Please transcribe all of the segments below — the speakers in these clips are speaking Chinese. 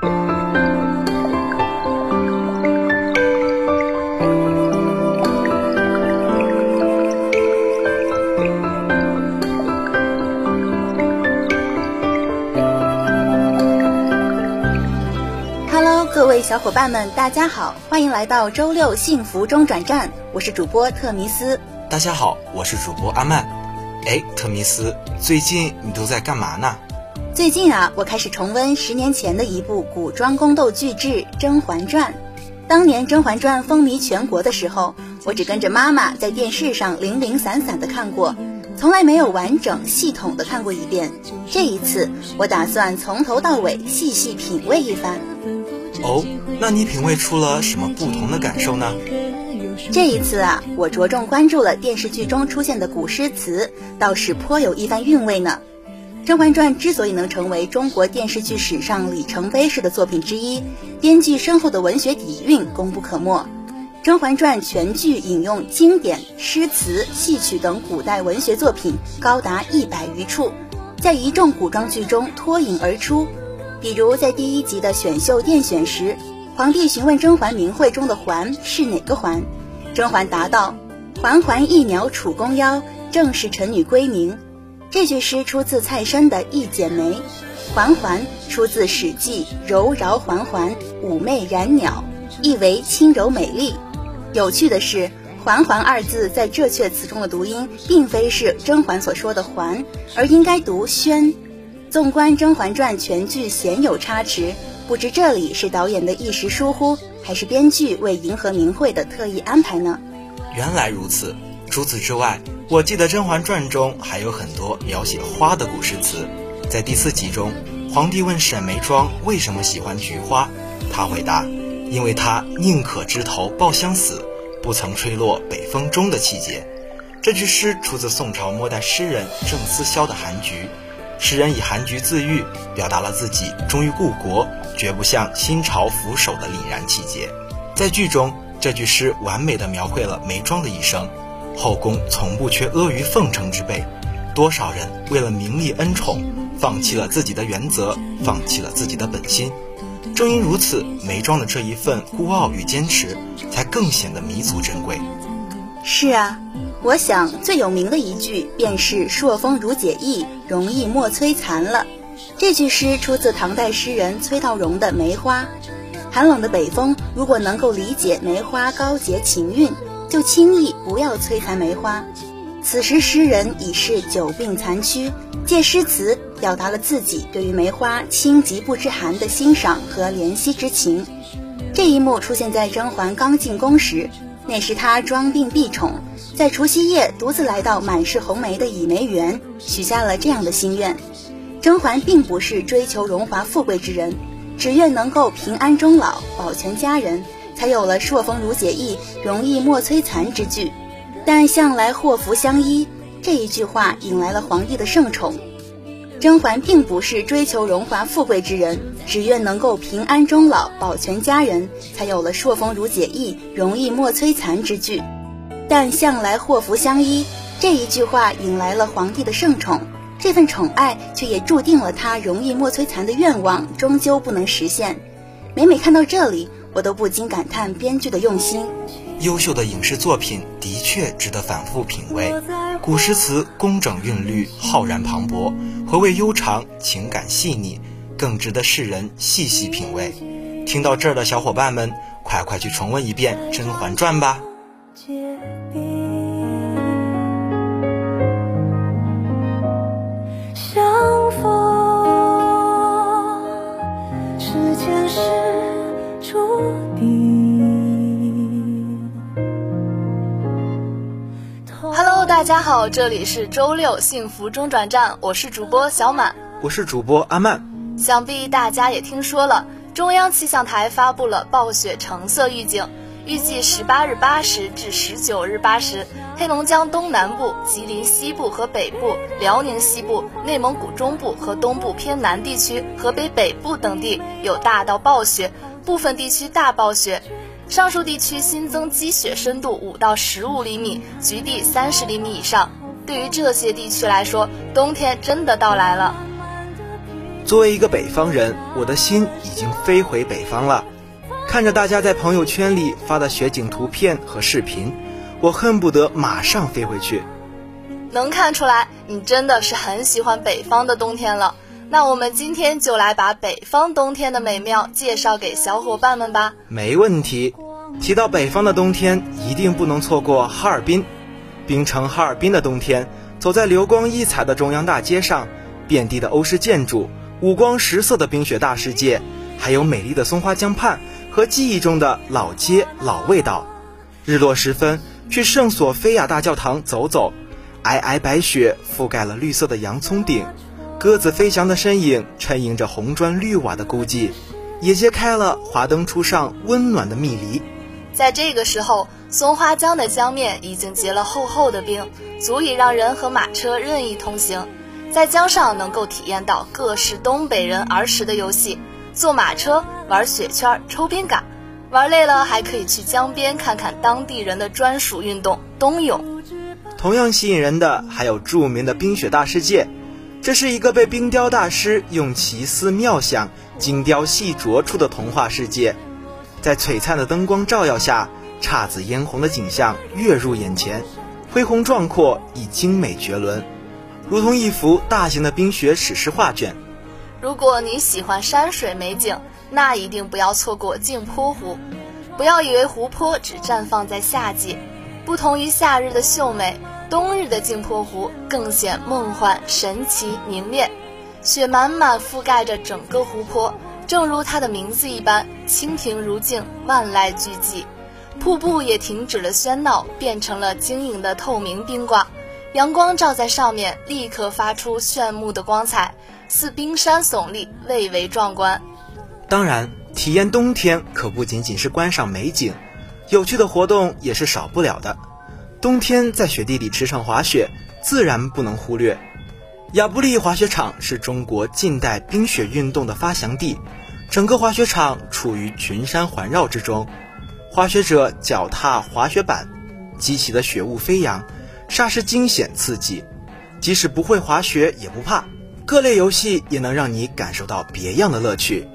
各位小伙伴们，大家好，欢迎来到周六幸福中转站，我是主播特尼斯。大家好，我是主播阿曼。哎，特尼斯，最近你都在干嘛呢？最近啊，我开始重温十年前的一部古装宫斗巨制《甄嬛传》。当年《甄嬛传》风靡全国的时候，我只跟着妈妈在电视上零零散散的看过，从来没有完整系统的看过一遍。这一次，我打算从头到尾细细品味一番。哦，那你品味出了什么不同的感受呢？这一次啊，我着重关注了电视剧中出现的古诗词，倒是颇有一番韵味呢。《甄嬛传》之所以能成为中国电视剧史上里程碑式的作品之一，编剧深厚的文学底蕴功不可没。《甄嬛传》全剧引用经典诗词、戏曲等古代文学作品高达一百余处，在一众古装剧中脱颖而出。比如在第一集的选秀殿选时，皇帝询问甄嬛名讳中的“嬛”是哪个“嬛”，甄嬛答道：“嬛嬛一鸟楚宫腰，正是臣女闺名。”这句诗出自蔡申的《一剪梅》，“嬛嬛”出自《史记》“柔饶嬛嬛，妩媚然鸟”，意为轻柔美丽。有趣的是，“嬛嬛”二字在这阙词中的读音，并非是甄嬛所说的“嬛”，而应该读“轩”。纵观《甄嬛传》全剧鲜有差池，不知这里是导演的一时疏忽，还是编剧为迎合名讳的特意安排呢？原来如此。除此之外，我记得《甄嬛传》中还有很多描写花的古诗词。在第四集中，皇帝问沈眉庄为什么喜欢菊花，她回答：“因为它宁可枝头抱香死，不曾吹落北风中的气节。”这句诗出自宋朝末代诗人郑思肖的《寒菊》。诗人以寒菊自喻，表达了自己忠于故国、绝不向新朝俯首的凛然气节。在剧中，这句诗完美的描绘了眉庄的一生。后宫从不缺阿谀奉承之辈，多少人为了名利恩宠，放弃了自己的原则，放弃了自己的本心。正因如此，眉庄的这一份孤傲与坚持，才更显得弥足珍贵。是啊。我想最有名的一句便是“朔风如解意，容易莫摧残”了。这句诗出自唐代诗人崔道融的《梅花》。寒冷的北风，如果能够理解梅花高洁情韵，就轻易不要摧残梅花。此时诗人已是久病残躯，借诗词表达了自己对于梅花轻极不知寒的欣赏和怜惜之情。这一幕出现在甄嬛刚进宫时。那时她装病避宠，在除夕夜独自来到满是红梅的倚梅园，许下了这样的心愿。甄嬛并不是追求荣华富贵之人，只愿能够平安终老，保全家人，才有了“朔风如解意，容易莫摧残”之句。但向来祸福相依，这一句话引来了皇帝的圣宠。甄嬛并不是追求荣华富贵之人，只愿能够平安终老，保全家人，才有了“朔风如解意，容易莫摧残”之句。但向来祸福相依这一句话引来了皇帝的圣宠，这份宠爱却也注定了他容易莫摧残的愿望终究不能实现。每每看到这里，我都不禁感叹编剧的用心。优秀的影视作品的确值得反复品味，古诗词工整韵律，浩然磅礴，回味悠长，情感细腻，更值得世人细细品味。听到这儿的小伙伴们，快快去重温一遍《甄嬛传》吧。大家好，这里是周六幸福中转站，我是主播小满，我是主播阿曼。想必大家也听说了，中央气象台发布了暴雪橙色预警，预计十八日八时至十九日八时，黑龙江东南部、吉林西部和北部、辽宁西部、内蒙古中部和东部偏南地区、河北北部等地有大到暴雪，部分地区大暴雪。上述地区新增积雪深度五到十五厘米，局地三十厘米以上。对于这些地区来说，冬天真的到来了。作为一个北方人，我的心已经飞回北方了。看着大家在朋友圈里发的雪景图片和视频，我恨不得马上飞回去。能看出来，你真的是很喜欢北方的冬天了。那我们今天就来把北方冬天的美妙介绍给小伙伴们吧。没问题。提到北方的冬天，一定不能错过哈尔滨。冰城哈尔滨的冬天，走在流光溢彩的中央大街上，遍地的欧式建筑，五光十色的冰雪大世界，还有美丽的松花江畔和记忆中的老街老味道。日落时分，去圣索菲亚大教堂走走，皑皑白雪覆盖了绿色的洋葱顶，鸽子飞翔的身影衬映着红砖绿瓦的孤寂，也揭开了华灯初上温暖的蜜梨。在这个时候，松花江的江面已经结了厚厚的冰，足以让人和马车任意通行。在江上能够体验到各式东北人儿时的游戏，坐马车、玩雪圈、抽冰杆，玩累了还可以去江边看看当地人的专属运动冬泳。同样吸引人的还有著名的冰雪大世界，这是一个被冰雕大师用奇思妙想精雕细琢出的童话世界。在璀璨的灯光照耀下，姹紫嫣红的景象跃入眼前，恢宏壮阔，以精美绝伦，如同一幅大型的冰雪史诗画卷。如果你喜欢山水美景，那一定不要错过镜泊湖。不要以为湖泊只绽放在夏季，不同于夏日的秀美，冬日的镜泊湖更显梦幻、神奇、凝练，雪满满覆盖着整个湖泊。正如它的名字一般，清平如镜，万籁俱寂。瀑布也停止了喧闹，变成了晶莹的透明冰挂。阳光照在上面，立刻发出炫目的光彩，似冰山耸立，蔚为壮观。当然，体验冬天可不仅仅是观赏美景，有趣的活动也是少不了的。冬天在雪地里驰骋滑雪，自然不能忽略。亚布力滑雪场是中国近代冰雪运动的发祥地，整个滑雪场处于群山环绕之中，滑雪者脚踏滑雪板，激起的雪雾飞扬，煞是惊险刺激。即使不会滑雪也不怕，各类游戏也能让你感受到别样的乐趣。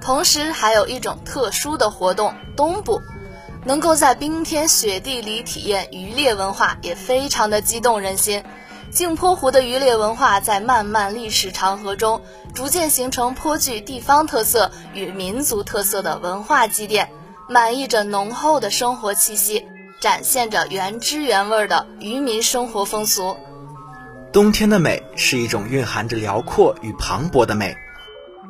同时，还有一种特殊的活动——冬捕，能够在冰天雪地里体验渔猎文化，也非常的激动人心。镜泊湖的渔猎文化在漫漫历史长河中，逐渐形成颇具地方特色与民族特色的文化积淀，满溢着浓厚的生活气息，展现着原汁原味的渔民生活风俗。冬天的美是一种蕴含着辽阔与磅礴的美，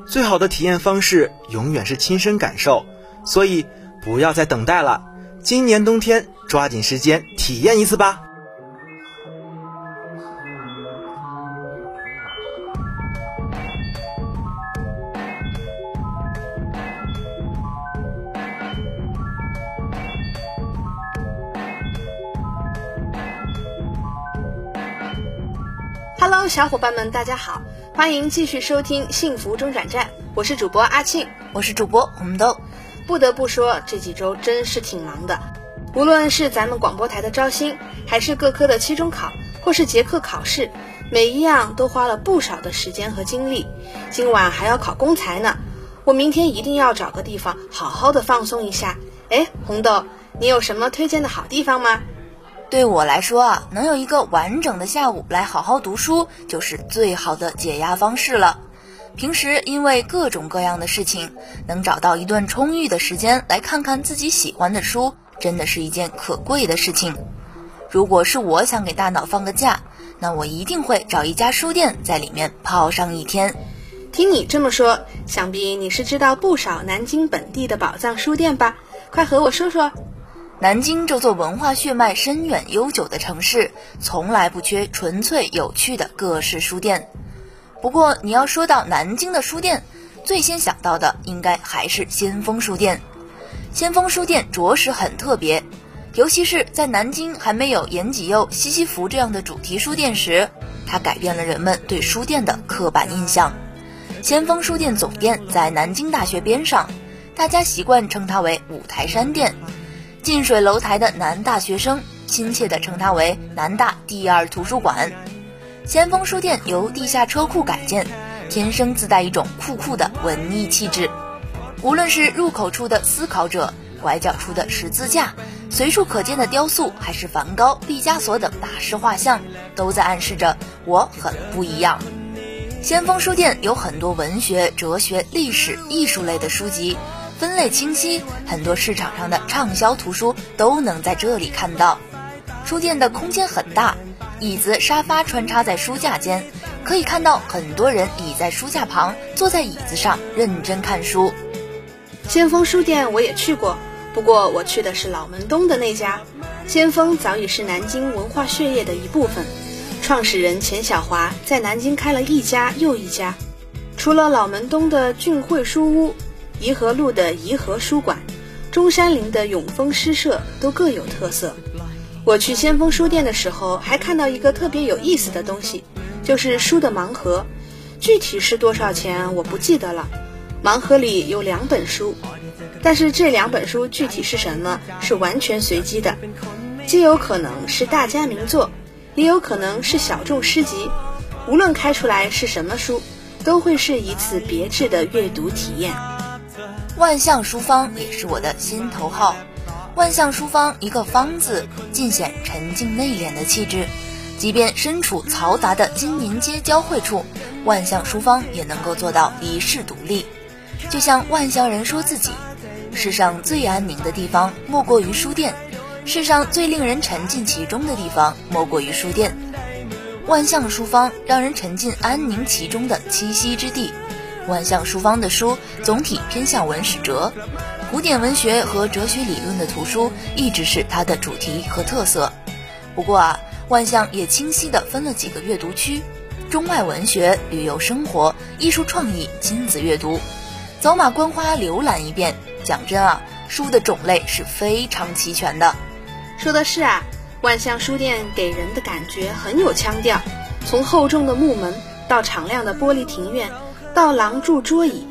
最好的体验方式永远是亲身感受，所以不要再等待了，今年冬天抓紧时间体验一次吧。Hello，小伙伴们，大家好，欢迎继续收听幸福中转站，我是主播阿庆，我是主播红豆。不得不说，这几周真是挺忙的，无论是咱们广播台的招新，还是各科的期中考，或是结课考试，每一样都花了不少的时间和精力。今晚还要考公才呢，我明天一定要找个地方好好的放松一下。哎，红豆，你有什么推荐的好地方吗？对我来说啊，能有一个完整的下午来好好读书，就是最好的解压方式了。平时因为各种各样的事情，能找到一段充裕的时间来看看自己喜欢的书，真的是一件可贵的事情。如果是我想给大脑放个假，那我一定会找一家书店，在里面泡上一天。听你这么说，想必你是知道不少南京本地的宝藏书店吧？快和我说说。南京这座文化血脉深远悠久的城市，从来不缺纯粹有趣的各式书店。不过，你要说到南京的书店，最先想到的应该还是先锋书店。先锋书店着实很特别，尤其是在南京还没有延吉佑、西西弗这样的主题书店时，它改变了人们对书店的刻板印象。先锋书店总店在南京大学边上，大家习惯称它为五台山店。近水楼台的男大学生亲切地称它为南大第二图书馆。先锋书店由地下车库改建，天生自带一种酷酷的文艺气质。无论是入口处的思考者，拐角处的十字架，随处可见的雕塑，还是梵高、毕加索等大师画像，都在暗示着我很不一样。先锋书店有很多文学、哲学、历史、艺术类的书籍，分类清晰，很多市场上的畅销图书都能在这里看到。书店的空间很大，椅子、沙发穿插在书架间，可以看到很多人倚在书架旁，坐在椅子上认真看书。先锋书店我也去过。不过我去的是老门东的那家，先锋早已是南京文化血液的一部分。创始人钱小华在南京开了一家又一家，除了老门东的俊汇书屋、颐和路的颐和书馆、中山陵的永丰诗社都各有特色。我去先锋书店的时候，还看到一个特别有意思的东西，就是书的盲盒，具体是多少钱我不记得了。盲盒里有两本书。但是这两本书具体是什么，是完全随机的，既有可能是大家名作，也有可能是小众诗集。无论开出来是什么书，都会是一次别致的阅读体验。万象书坊也是我的心头好。万象书坊一个“方”字，尽显沉静内敛的气质。即便身处嘈杂的金银街交汇处，万象书坊也能够做到一世独立。就像万象人说自己。世上最安宁的地方莫过于书店，世上最令人沉浸其中的地方莫过于书店。万象书坊让人沉浸安宁其中的栖息之地。万象书坊的书总体偏向文史哲，古典文学和哲学理论的图书一直是它的主题和特色。不过啊，万象也清晰地分了几个阅读区：中外文学、旅游生活、艺术创意、亲子阅读。走马观花浏览一遍。讲真啊，书的种类是非常齐全的。说的是啊，万象书店给人的感觉很有腔调。从厚重的木门到敞亮的玻璃庭院，到廊柱桌椅，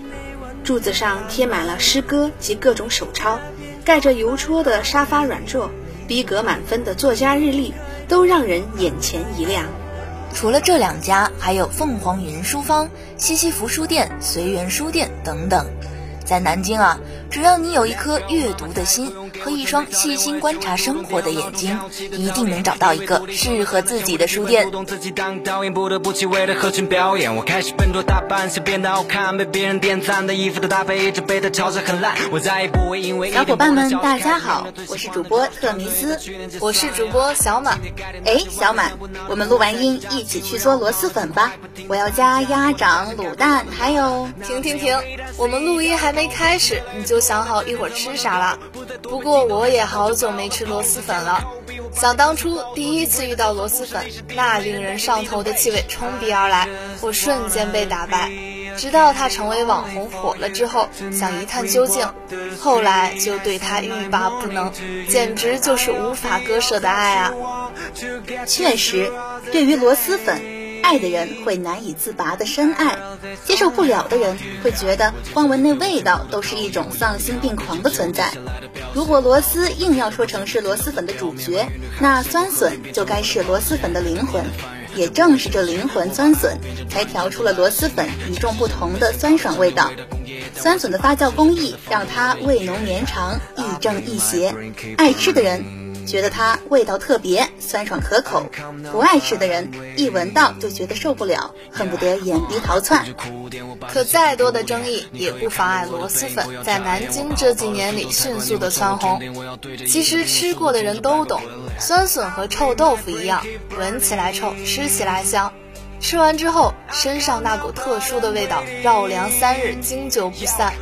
柱子上贴满了诗歌及各种手抄，盖着邮戳的沙发软座，逼格满分的作家日历，都让人眼前一亮。除了这两家，还有凤凰云书坊、西西弗书店、随缘书店等等。在南京啊，只要你有一颗阅读的心和一双细心观察生活的眼睛，一定能找到一个适合自己的书店。小伙伴们，大家好，我是主播特尼斯，我是主播小满。哎，小满，我们录完音一起去做螺蛳粉吧！我要加鸭掌、卤蛋，还有……停停停，我们录音还。没开始你就想好一会儿吃啥了？不过我也好久没吃螺蛳粉了。想当初第一次遇到螺蛳粉，那令人上头的气味冲鼻而来，我瞬间被打败。直到它成为网红火了之后，想一探究竟，后来就对它欲罢不能，简直就是无法割舍的爱啊！确实，对于螺蛳粉。爱的人会难以自拔的深爱，接受不了的人会觉得光闻那味道都是一种丧心病狂的存在。如果螺丝硬要说成是螺蛳粉的主角，那酸笋就该是螺蛳粉的灵魂。也正是这灵魂酸笋，才调出了螺蛳粉与众不同的酸爽味道。酸笋的发酵工艺让它味浓绵长，亦正亦邪。爱吃的人。觉得它味道特别酸爽可口，不爱吃的人一闻到就觉得受不了，恨不得掩鼻逃窜。可再多的争议也不妨碍螺蛳粉在南京这几年里迅速的蹿红。其实吃过的人都懂，酸笋和臭豆腐一样，闻起来臭，吃起来香。吃完之后，身上那股特殊的味道绕梁三日，经久不散。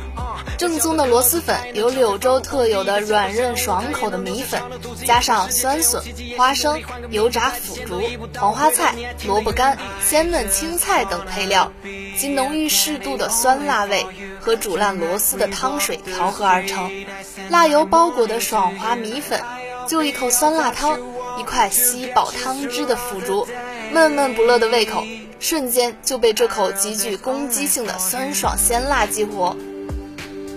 正宗的螺蛳粉有柳州特有的软韧爽口的米粉，加上酸笋、花生、油炸腐竹、黄花菜、萝卜干、鲜嫩青菜等配料，及浓郁适度的酸辣味和煮烂螺丝的汤水调和而成。辣油包裹的爽滑米粉，就一口酸辣汤，一块吸饱汤汁的腐竹，闷闷不乐的胃口瞬间就被这口极具攻击性的酸爽鲜辣激活。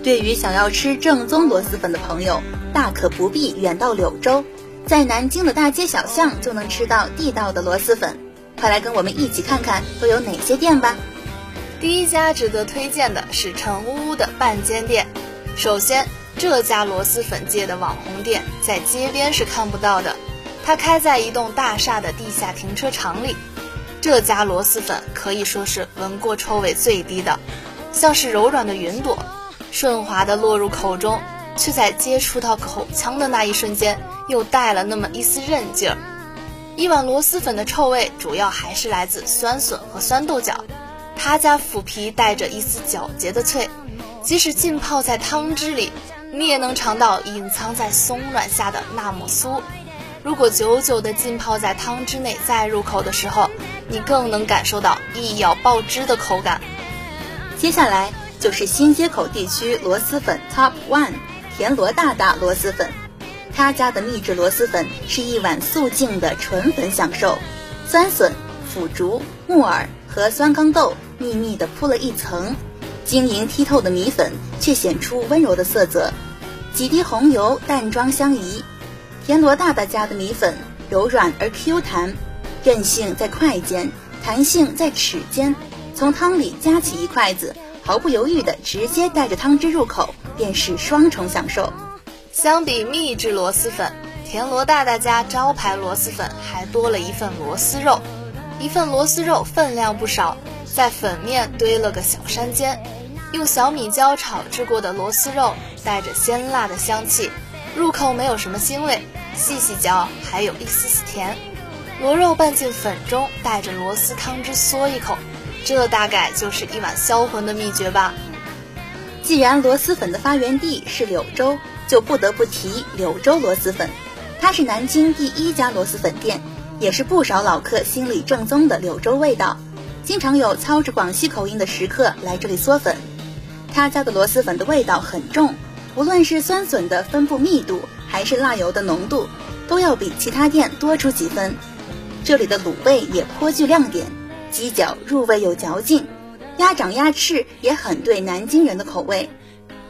对于想要吃正宗螺蛳粉的朋友，大可不必远到柳州，在南京的大街小巷就能吃到地道的螺蛳粉。快来跟我们一起看看都有哪些店吧！第一家值得推荐的是陈屋屋的半间店。首先，这家螺蛳粉界的网红店在街边是看不到的，它开在一栋大厦的地下停车场里。这家螺蛳粉可以说是闻过臭味最低的，像是柔软的云朵，顺滑的落入口中，却在接触到口腔的那一瞬间，又带了那么一丝韧劲儿。一碗螺蛳粉的臭味主要还是来自酸笋和酸豆角，他家腐皮带着一丝皎洁的脆，即使浸泡在汤汁里，你也能尝到隐藏在松软下的那抹酥。如果久久的浸泡在汤汁内再入口的时候，你更能感受到一咬爆汁的口感。接下来就是新街口地区螺蛳粉 Top One，田螺大大螺蛳粉。他家的秘制螺蛳粉是一碗素净的纯粉享受，酸笋、腐竹、木耳和酸豇豆密密地铺了一层，晶莹剔透的米粉却显出温柔的色泽，几滴红油淡妆相宜。田螺大大家的米粉柔软而 Q 弹，韧性在筷尖，弹性在齿间。从汤里夹起一筷子，毫不犹豫地直接带着汤汁入口，便是双重享受。相比秘制螺蛳粉，田螺大大家招牌螺蛳粉还多了一份螺蛳肉。一份螺蛳肉分量不少，在粉面堆了个小山尖，用小米椒炒制过的螺蛳肉带着鲜辣的香气，入口没有什么腥味，细细嚼还有一丝丝甜。螺肉拌进粉中，带着螺丝汤汁嗦一口，这大概就是一碗销魂的秘诀吧。既然螺蛳粉的发源地是柳州。就不得不提柳州螺蛳粉，它是南京第一家螺蛳粉店，也是不少老客心里正宗的柳州味道。经常有操着广西口音的食客来这里嗦粉。他家的螺蛳粉的味道很重，无论是酸笋的分布密度，还是辣油的浓度，都要比其他店多出几分。这里的卤味也颇具亮点，鸡脚入味有嚼劲，鸭掌鸭翅也很对南京人的口味。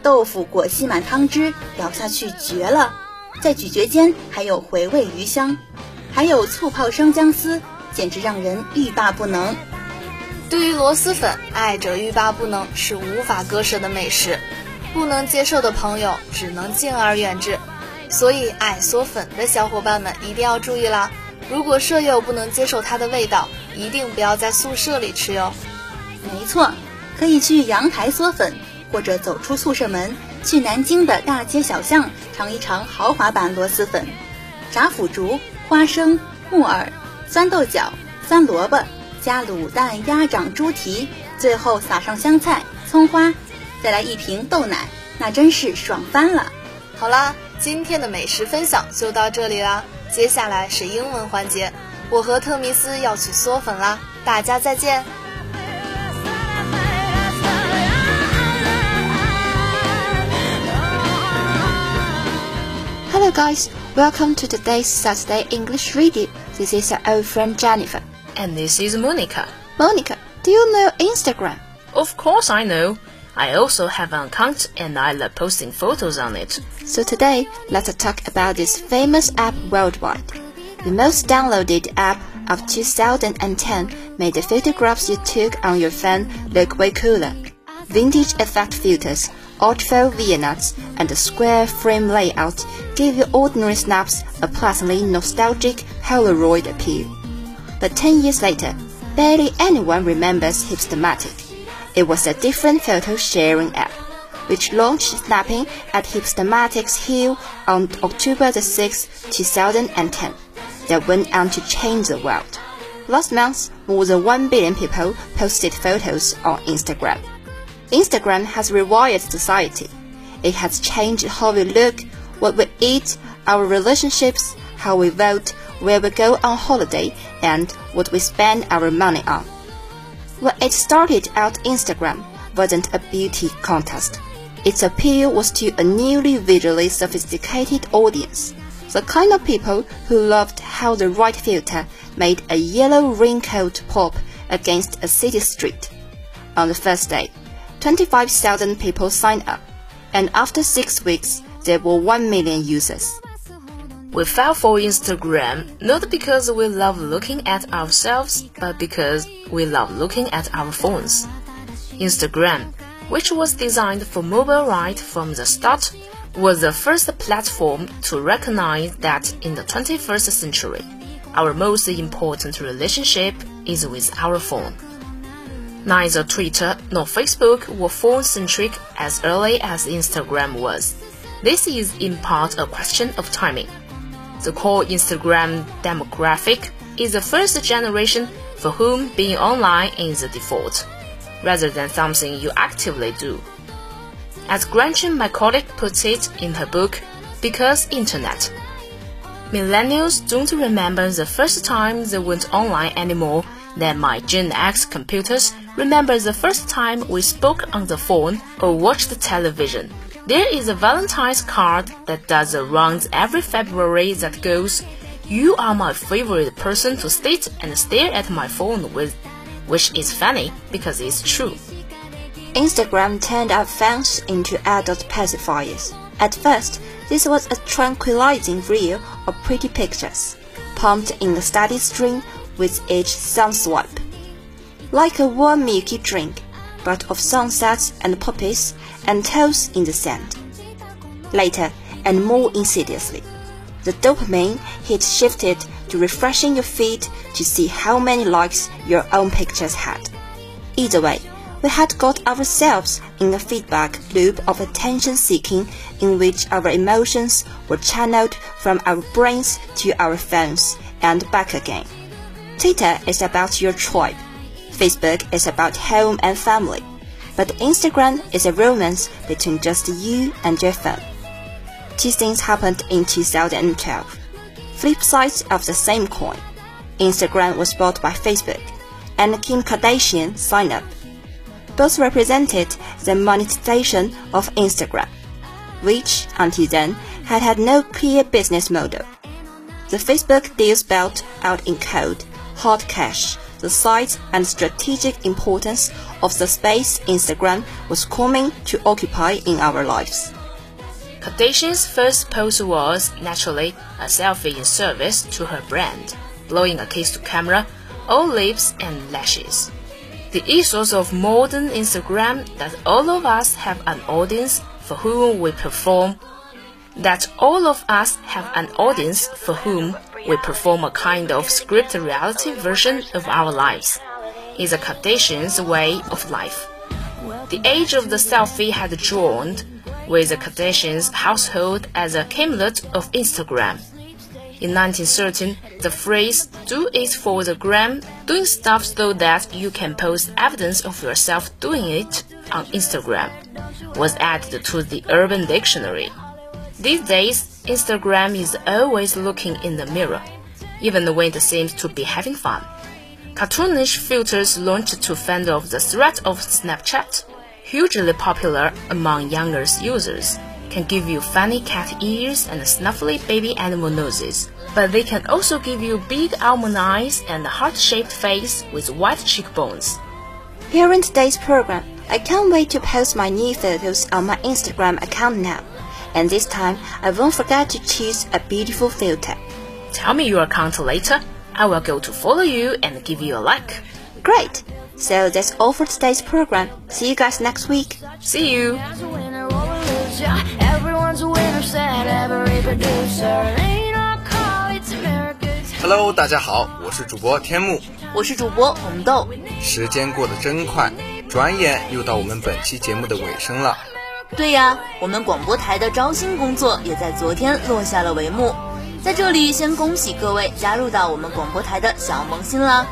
豆腐裹吸满汤汁，咬下去绝了，在咀嚼间还有回味余香，还有醋泡生姜丝，简直让人欲罢不能。对于螺蛳粉，爱者欲罢不能是无法割舍的美食，不能接受的朋友只能敬而远之。所以爱嗦粉的小伙伴们一定要注意啦！如果舍友不能接受它的味道，一定不要在宿舍里吃哟。没错，可以去阳台嗦粉。或者走出宿舍门，去南京的大街小巷尝一尝豪华版螺蛳粉，炸腐竹、花生、木耳、酸豆角、酸萝卜，加卤蛋、鸭掌、猪蹄，最后撒上香菜、葱花，再来一瓶豆奶，那真是爽翻了。好啦，今天的美食分享就到这里啦，接下来是英文环节，我和特米斯要去嗦粉啦，大家再见。Hello guys, welcome to today's Saturday English reading. This is our old friend Jennifer. And this is Monica. Monica, do you know Instagram? Of course I know. I also have an account and I love posting photos on it. So today, let's talk about this famous app worldwide. The most downloaded app of 2010 made the photographs you took on your phone look way cooler. Vintage effect filters ultra vignettes, and the square frame layout give your ordinary snaps a pleasantly nostalgic Polaroid appeal. But 10 years later, barely anyone remembers Hipstamatic. It was a different photo sharing app, which launched snapping at Hipstamatic's Hill on October 6, 2010, that went on to change the world. Last month, more than 1 billion people posted photos on Instagram. Instagram has rewired society. It has changed how we look, what we eat, our relationships, how we vote, where we go on holiday, and what we spend our money on. When it started out, Instagram wasn't a beauty contest. Its appeal was to a newly visually sophisticated audience, the kind of people who loved how the right filter made a yellow raincoat pop against a city street. On the first day, 25,000 people signed up, and after six weeks, there were 1 million users. We fell for Instagram not because we love looking at ourselves, but because we love looking at our phones. Instagram, which was designed for mobile right from the start, was the first platform to recognize that in the 21st century, our most important relationship is with our phone. Neither Twitter nor Facebook were phone centric as early as Instagram was. This is in part a question of timing. The core Instagram demographic is the first generation for whom being online is the default, rather than something you actively do. As Gretchen McCulloch puts it in her book, Because Internet, Millennials don't remember the first time they went online anymore than my Gen X computers remember the first time we spoke on the phone or watched television. There is a Valentine's card that does the rounds every February that goes, You are my favorite person to sit and stare at my phone with, which is funny because it's true. Instagram turned our phones into adult pacifiers. At first, this was a tranquilizing reel of pretty pictures, pumped in a steady stream with each sun swipe. Like a warm milky drink, but of sunsets and poppies and toes in the sand. Later, and more insidiously, the dopamine hit shifted to refreshing your feed to see how many likes your own pictures had. Either way, we had got ourselves in a feedback loop of attention seeking in which our emotions were channeled from our brains to our phones and back again. Twitter is about your tribe. Facebook is about home and family. But Instagram is a romance between just you and your phone. Two things happened in 2012. Flip sides of the same coin. Instagram was bought by Facebook, and Kim Kardashian signed up both represented the monetization of Instagram, which until then had had no clear business model. The Facebook deal spelled out in code, hard cash, the size and strategic importance of the space Instagram was coming to occupy in our lives. Kardashian's first post was, naturally, a selfie in service to her brand, blowing a kiss to camera, all lips and lashes the ethos of modern Instagram that all of us have an audience for whom we perform that all of us have an audience for whom we perform a kind of scripted reality version of our lives It's a Kardashian's way of life. The age of the selfie had dawned with the Kardashians' household as a camelot of Instagram. In 1913, the phrase do it for the gram, doing stuff so that you can post evidence of yourself doing it on Instagram, was added to the Urban Dictionary. These days, Instagram is always looking in the mirror, even when it seems to be having fun. Cartoonish filters launched to fend off the threat of Snapchat, hugely popular among younger users can give you funny cat ears and snuffly baby animal noses. But they can also give you big almond eyes and a heart-shaped face with white cheekbones. Here in today's program, I can't wait to post my new photos on my Instagram account now. And this time, I won't forget to choose a beautiful filter. Tell me your account later. I will go to follow you and give you a like. Great! So that's all for today's program. See you guys next week. See you! Hello，大家好，我是主播天幕，我是主播红豆。时间过得真快，转眼又到我们本期节目的尾声了。 对呀，我们广播台的招新工作也在昨天落下了帷幕。在这里，先恭喜各位加入到我们广播台的小萌新啦！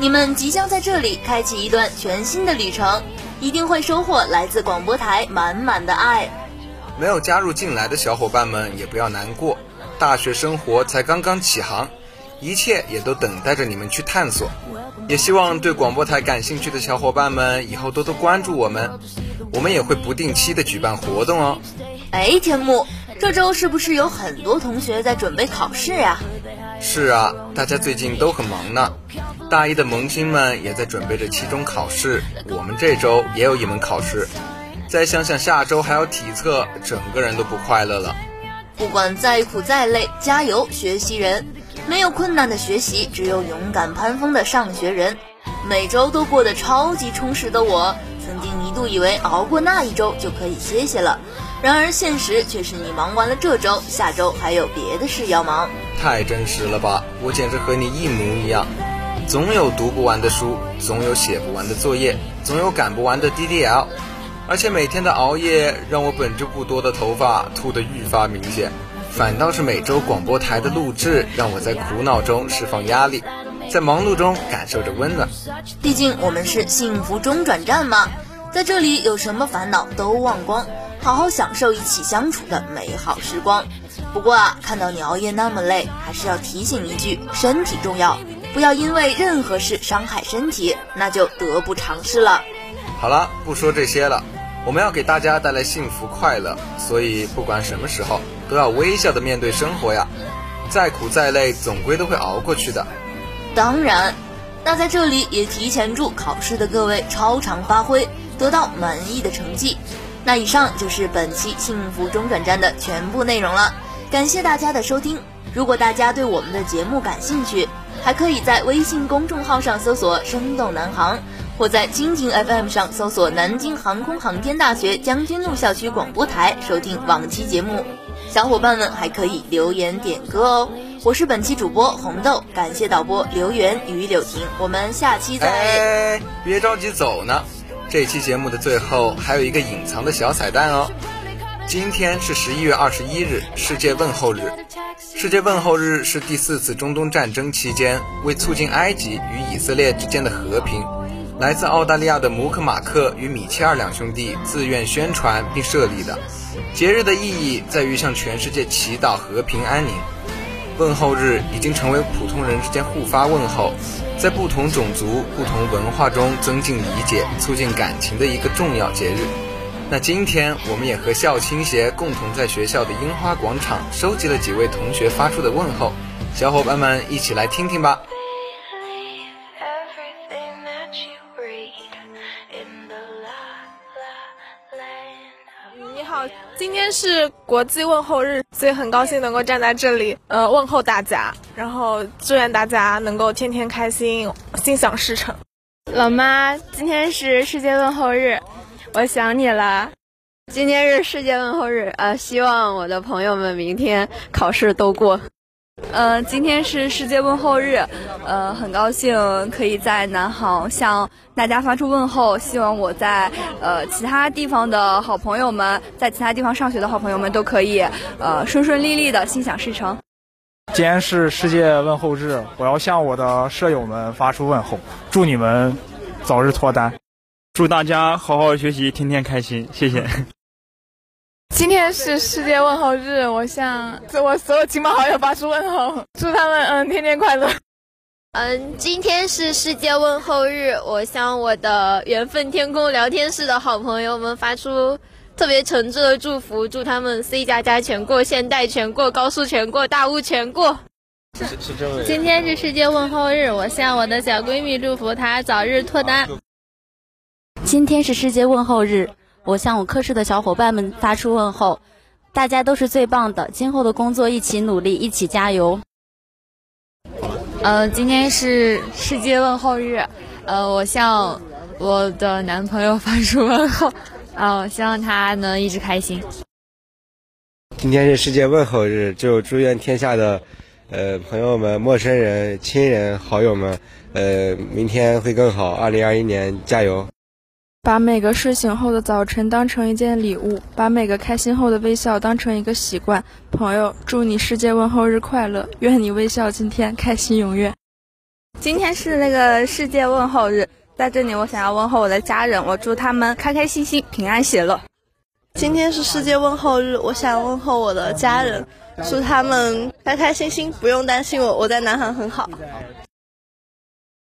你们即将在这里开启一段全新的旅程，一定会收获来自广播台满满的爱。没有加入进来的小伙伴们也不要难过，大学生活才刚刚起航，一切也都等待着你们去探索。也希望对广播台感兴趣的小伙伴们以后多多关注我们，我们也会不定期的举办活动哦。哎，天木，这周是不是有很多同学在准备考试呀？是啊，大家最近都很忙呢。大一的萌新们也在准备着期中考试，我们这周也有一门考试。再想想下周还要体测，整个人都不快乐了。不管再苦再累，加油，学习人！没有困难的学习，只有勇敢攀峰的上学人。每周都过得超级充实的我，度以为熬过那一周就可以歇歇了，然而现实却是你忙完了这周，下周还有别的事要忙。太真实了吧！我简直和你一模一样。总有读不完的书，总有写不完的作业，总有赶不完的 DDL，而且每天的熬夜让我本就不多的头发秃得愈发明显。反倒是每周广播台的录制，让我在苦恼中释放压力，在忙碌中感受着温暖。毕竟我们是幸福中转站嘛，在这里有什么烦恼都忘光，好好享受一起相处的美好时光。不过啊，看到你熬夜那么累，还是要提醒一句：身体重要，不要因为任何事伤害身体，那就得不偿失了。好了，不说这些了。我们要给大家带来幸福快乐，所以不管什么时候都要微笑的面对生活呀。再苦再累，总归都会熬过去的。当然，那在这里也提前祝考试的各位超常发挥，得到满意的成绩。那以上就是本期幸福中转站的全部内容了，感谢大家的收听。如果大家对我们的节目感兴趣，还可以在微信公众号上搜索“生动南航”。或在蜻蜓 FM 上搜索南京航空航天大学将军路校区广播台收听往期节目，小伙伴们还可以留言点歌哦。我是本期主播红豆，感谢导播刘源与柳婷，我们下期再。哎，别着急走呢，这期节目的最后还有一个隐藏的小彩蛋哦。今天是十一月二十一日，世界问候日。世界问候日是第四次中东战争期间，为促进埃及与以色列之间的和平。来自澳大利亚的姆克马克与米切尔两兄弟自愿宣传并设立的节日的意义在于向全世界祈祷和平安宁。问候日已经成为普通人之间互发问候，在不同种族、不同文化中增进理解、促进感情的一个重要节日。那今天我们也和校青协共同在学校的樱花广场收集了几位同学发出的问候，小伙伴们一起来听听吧。今天是国际问候日，所以很高兴能够站在这里，呃，问候大家，然后祝愿大家能够天天开心，心想事成。老妈，今天是世界问候日，我想你了。今天是世界问候日，呃，希望我的朋友们明天考试都过。呃，今天是世界问候日，呃，很高兴可以在南航向大家发出问候。希望我在呃其他地方的好朋友们，在其他地方上学的好朋友们都可以呃顺顺利利的，心想事成。今天是世界问候日，我要向我的舍友们发出问候，祝你们早日脱单，祝大家好好学习，天天开心，谢谢。今天是世界问候日，我向我所有亲朋好友发出问候，祝他们嗯天天快乐。嗯，今天是世界问候日，我向我的缘分天空聊天室的好朋友们发出特别诚挚的祝福，祝他们 C 加加全过，现代全过，高速全过，大物全过。是是这位。今天是世界问候日，我向我的小闺蜜祝福她早日脱单。今天是世界问候日。我向我科室的小伙伴们发出问候，大家都是最棒的，今后的工作一起努力，一起加油。呃，今天是世界问候日，呃，我向我的男朋友发出问候，呃，希望他能一直开心。今天是世界问候日，就祝愿天下的呃朋友们、陌生人、亲人、好友们，呃，明天会更好，二零二一年加油。把每个睡醒后的早晨当成一件礼物，把每个开心后的微笑当成一个习惯。朋友，祝你世界问候日快乐，愿你微笑今天，开心永远。今天是那个世界问候日，在这里我想要问候我的家人，我祝他们开开心心、平安喜乐。今天是世界问候日，我想问候我的家人，祝他们开开心心，不用担心我，我在南航很好。